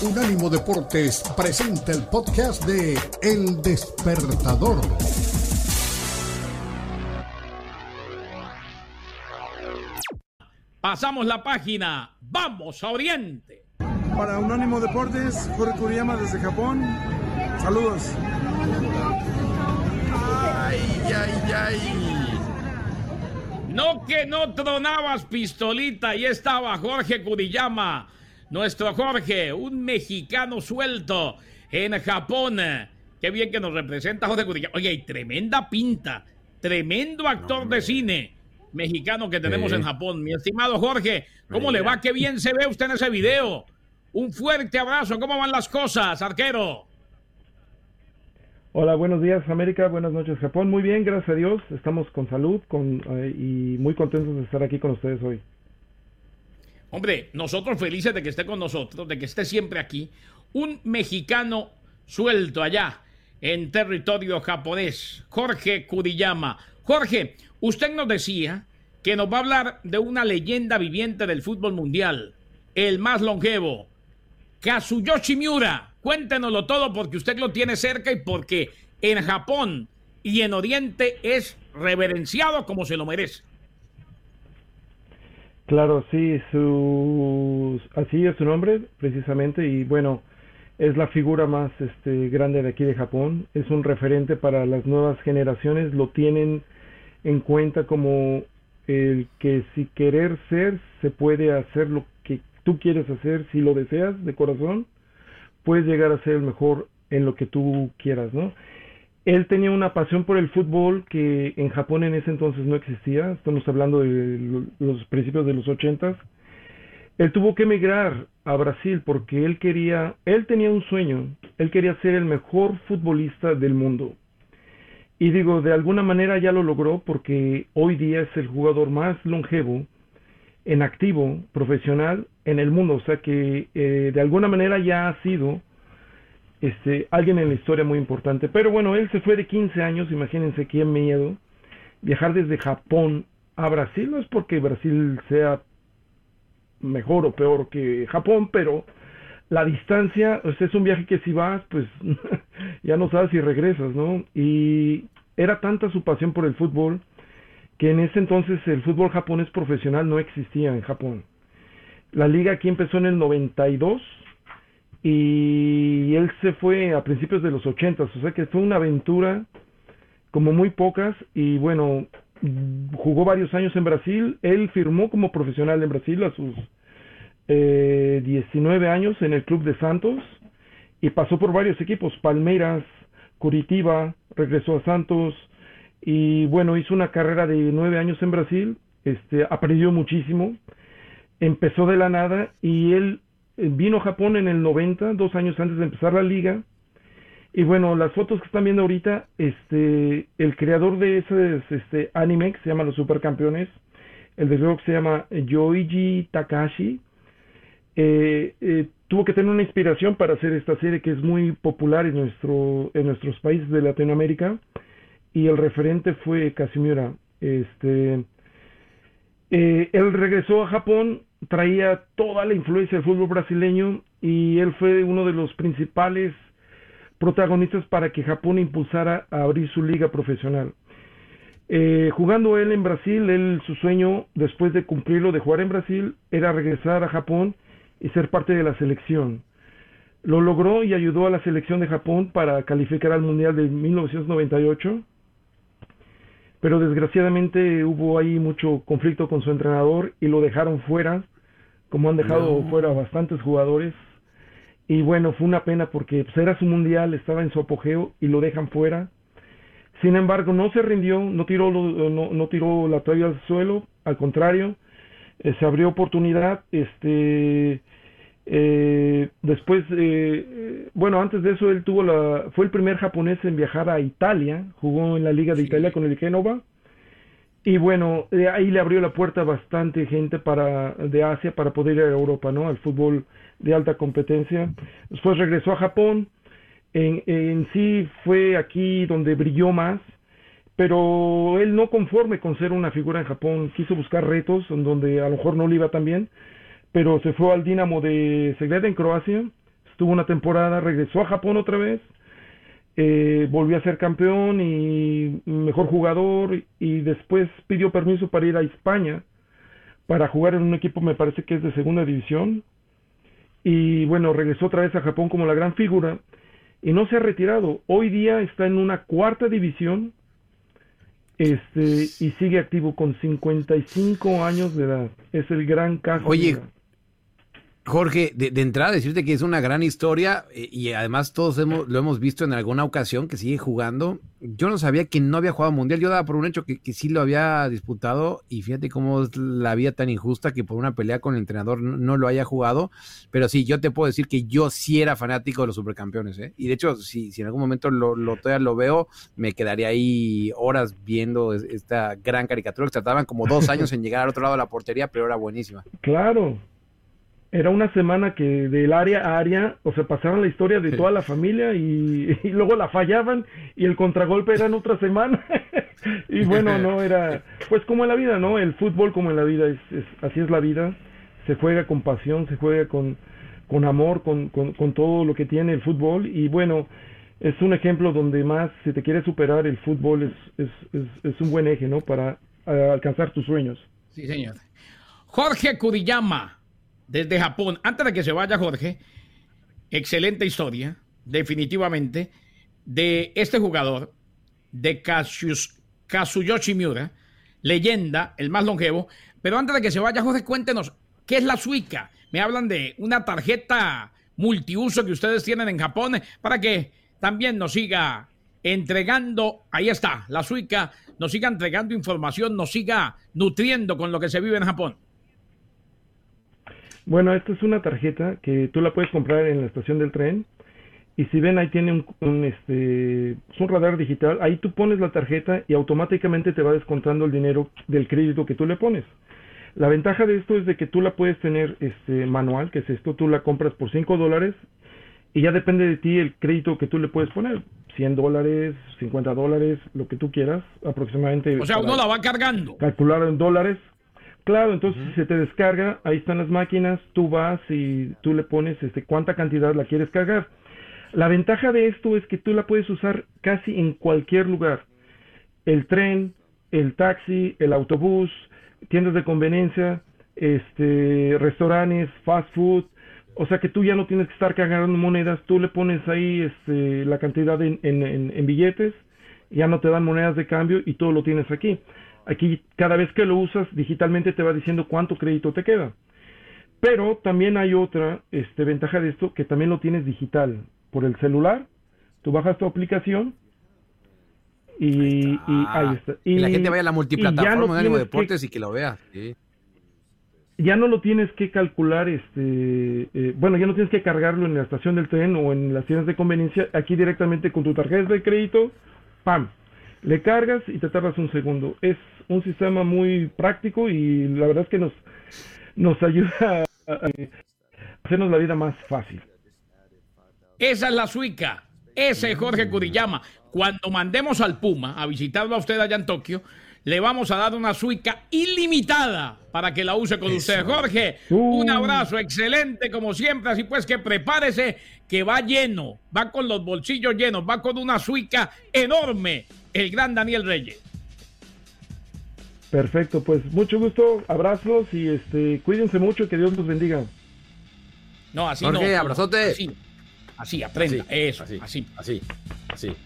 Unánimo Deportes presenta el podcast de El Despertador. Pasamos la página. Vamos a Oriente. Para Unánimo Deportes, Jorge Kuriyama desde Japón. Saludos. Ay, ay, ay. No que no tronabas pistolita y estaba Jorge Kuriyama. Nuestro Jorge, un mexicano suelto en Japón. Qué bien que nos representa Jorge Kuriyama. Oye, y tremenda pinta. Tremendo actor de cine mexicano que tenemos en Japón. Mi estimado Jorge, ¿cómo le va? Qué bien se ve usted en ese video. Un fuerte abrazo. ¿Cómo van las cosas, arquero? Hola, buenos días América, buenas noches Japón. Muy bien, gracias a Dios. Estamos con salud con, eh, y muy contentos de estar aquí con ustedes hoy. Hombre, nosotros felices de que esté con nosotros, de que esté siempre aquí. Un mexicano suelto allá en territorio japonés, Jorge Kuriyama. Jorge, usted nos decía que nos va a hablar de una leyenda viviente del fútbol mundial, el más longevo, Kazuyoshi Miura. Cuéntenoslo todo porque usted lo tiene cerca y porque en Japón y en Oriente es reverenciado como se lo merece. Claro, sí, su, así es su nombre precisamente y bueno, es la figura más este, grande de aquí de Japón, es un referente para las nuevas generaciones, lo tienen en cuenta como el que si querer ser, se puede hacer lo que tú quieres hacer, si lo deseas de corazón, puedes llegar a ser el mejor en lo que tú quieras, ¿no? Él tenía una pasión por el fútbol que en Japón en ese entonces no existía, estamos hablando de los principios de los ochentas. Él tuvo que emigrar a Brasil porque él quería, él tenía un sueño, él quería ser el mejor futbolista del mundo. Y digo, de alguna manera ya lo logró porque hoy día es el jugador más longevo en activo profesional en el mundo. O sea que eh, de alguna manera ya ha sido este, alguien en la historia muy importante. Pero bueno, él se fue de 15 años, imagínense qué miedo. Viajar desde Japón a Brasil no es porque Brasil sea mejor o peor que Japón, pero la distancia, es un viaje que si vas, pues ya no sabes si regresas, ¿no? Y era tanta su pasión por el fútbol que en ese entonces el fútbol japonés profesional no existía en Japón. La liga aquí empezó en el 92 y él se fue a principios de los 80, o sea que fue una aventura como muy pocas y bueno, jugó varios años en Brasil, él firmó como profesional en Brasil a sus eh, 19 años en el Club de Santos y pasó por varios equipos, Palmeiras, Curitiba, regresó a Santos y bueno, hizo una carrera de nueve años en Brasil, este, aprendió muchísimo, empezó de la nada y él vino a Japón en el 90, dos años antes de empezar la liga. Y bueno, las fotos que están viendo ahorita, este, el creador de ese este, anime que se llama Los Supercampeones, el de rock se llama Yoichi Takashi, eh, eh, tuvo que tener una inspiración para hacer esta serie que es muy popular en, nuestro, en nuestros países de Latinoamérica y el referente fue Casimira. Este, eh, él regresó a Japón, traía toda la influencia del fútbol brasileño y él fue uno de los principales protagonistas para que Japón impulsara a abrir su liga profesional. Eh, jugando él en Brasil, él su sueño después de cumplirlo de jugar en Brasil era regresar a Japón y ser parte de la selección. Lo logró y ayudó a la selección de Japón para calificar al Mundial de 1998, pero desgraciadamente hubo ahí mucho conflicto con su entrenador y lo dejaron fuera, como han dejado fuera bastantes jugadores. Y bueno, fue una pena porque pues, era su mundial, estaba en su apogeo y lo dejan fuera. Sin embargo, no se rindió, no tiró, no, no tiró la toalla al suelo, al contrario, eh, se abrió oportunidad, este, eh, después, eh, bueno, antes de eso él tuvo la, fue el primer japonés en viajar a Italia, jugó en la Liga de Italia con el Génova, y bueno, ahí le abrió la puerta a bastante gente para, de Asia para poder ir a Europa, ¿no? Al fútbol de alta competencia. Después regresó a Japón, en, en sí fue aquí donde brilló más, pero él no conforme con ser una figura en Japón, quiso buscar retos en donde a lo mejor no le iba tan bien, pero se fue al Dinamo de Zagreb en Croacia, estuvo una temporada, regresó a Japón otra vez, eh, volvió a ser campeón y mejor jugador y después pidió permiso para ir a España para jugar en un equipo, me parece que es de segunda división. Y bueno, regresó otra vez a Japón como la gran figura y no se ha retirado. Hoy día está en una cuarta división este, y sigue activo con 55 años de edad. Es el gran caso. Oye, Jorge, de, entrada decirte que es una gran historia eh, y además todos hemos, lo hemos visto en alguna ocasión que sigue jugando. Yo no sabía que no había jugado mundial, yo daba por un hecho que, sí lo había disputado y fíjate cómo es la vida tan injusta que por una pelea con el entrenador no, lo haya jugado. Pero sí, yo te puedo decir que yo sí era fanático de los supercampeones. ¿eh? Y de hecho, si, si en algún momento lo, lo, todavía lo veo, me quedaría ahí horas viendo esta gran caricatura que trataban como dos años en llegar al otro lado de la portería, pero era buenísima. Claro, era una semana que del área a área, o sea, pasaban la historia de toda la familia y, luego la fallaban y el contragolpe era en otra semana. y bueno, no era, pues como en la vida, ¿no? El fútbol como en la vida, es, así es la vida. Se juega con pasión, se juega con, con amor, con, con, con todo lo que tiene el fútbol. Y bueno, es un ejemplo donde más, si te quieres superar, el fútbol es, es, es, es un buen eje, ¿no? Para alcanzar tus sueños. Sí, señor. Jorge Kuriyama desde Japón. Antes de que se vaya Jorge, excelente historia, definitivamente, de este jugador, de Kazuyoshi Miura, leyenda, el más longevo. Pero antes de que se vaya Jorge, cuéntenos, ¿qué es la Suica? Me hablan de una tarjeta multiuso que ustedes tienen en Japón para que también nos siga entregando, ahí está, la Suica, nos siga entregando información, nos siga nutriendo con lo que se vive en Japón. Bueno, esta es una tarjeta que tú la puedes comprar en la estación del tren. Y si ven, ahí tiene un, este, un radar digital. Ahí tú pones la tarjeta y automáticamente te va descontando el dinero del crédito que tú le pones. La ventaja de esto es de que tú la puedes tener este, manual, que es esto, tú la compras por 5 dólares y ya depende de ti el crédito que tú le puedes poner. 100 dólares, 50 dólares, lo que tú quieras, aproximadamente. O sea, uno la va cargando. Calcular en dólares, Claro, entonces si se te descarga, ahí están las máquinas, tú vas y tú le pones este, cuánta cantidad la quieres cargar. La ventaja de esto es que tú la puedes usar casi en cualquier lugar. El tren, el taxi, el autobús, tiendas de conveniencia, este, restaurantes, fast food. O sea que tú ya no tienes que estar cargando monedas, tú le pones ahí este, la cantidad en, en, en billetes, ya no te dan monedas de cambio y todo lo tienes aquí. Aquí cada vez que lo usas digitalmente te va diciendo cuánto crédito te queda. Pero también hay otra este, ventaja de esto que también lo tienes digital por el celular. Tú bajas tu aplicación y, ahí está. Y, la gente vaya a la multiplataforma de Ánimo Deportes y que lo vea. Ya no lo tienes que calcular, este, eh, bueno, ya no tienes que cargarlo en la estación del tren o en las tiendas de conveniencia. Aquí directamente con tu tarjeta de crédito, ¡pam! Le cargas y te tardas un segundo. Es un sistema muy práctico y la verdad es que nos, nos ayuda a, hacernos la vida más fácil. Esa es la suica. Ese es Jorge Kuriyama. Cuando mandemos al Puma a visitarlo a usted allá en Tokio, le vamos a dar una suica ilimitada para que la use con usted. Jorge, un abrazo excelente como siempre. Así pues que prepárese que va lleno, va con los bolsillos llenos, va con una suica enorme el gran Daniel Reyes. Perfecto, pues mucho gusto, abrazos y este, cuídense mucho, que Dios los bendiga. No, así Jorge, no. abrazote. Así, así aprenda, eso, así, así, así, así.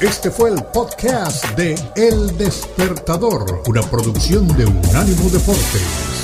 Este fue el podcast de El Despertador, una producción de Unánimo Deportes.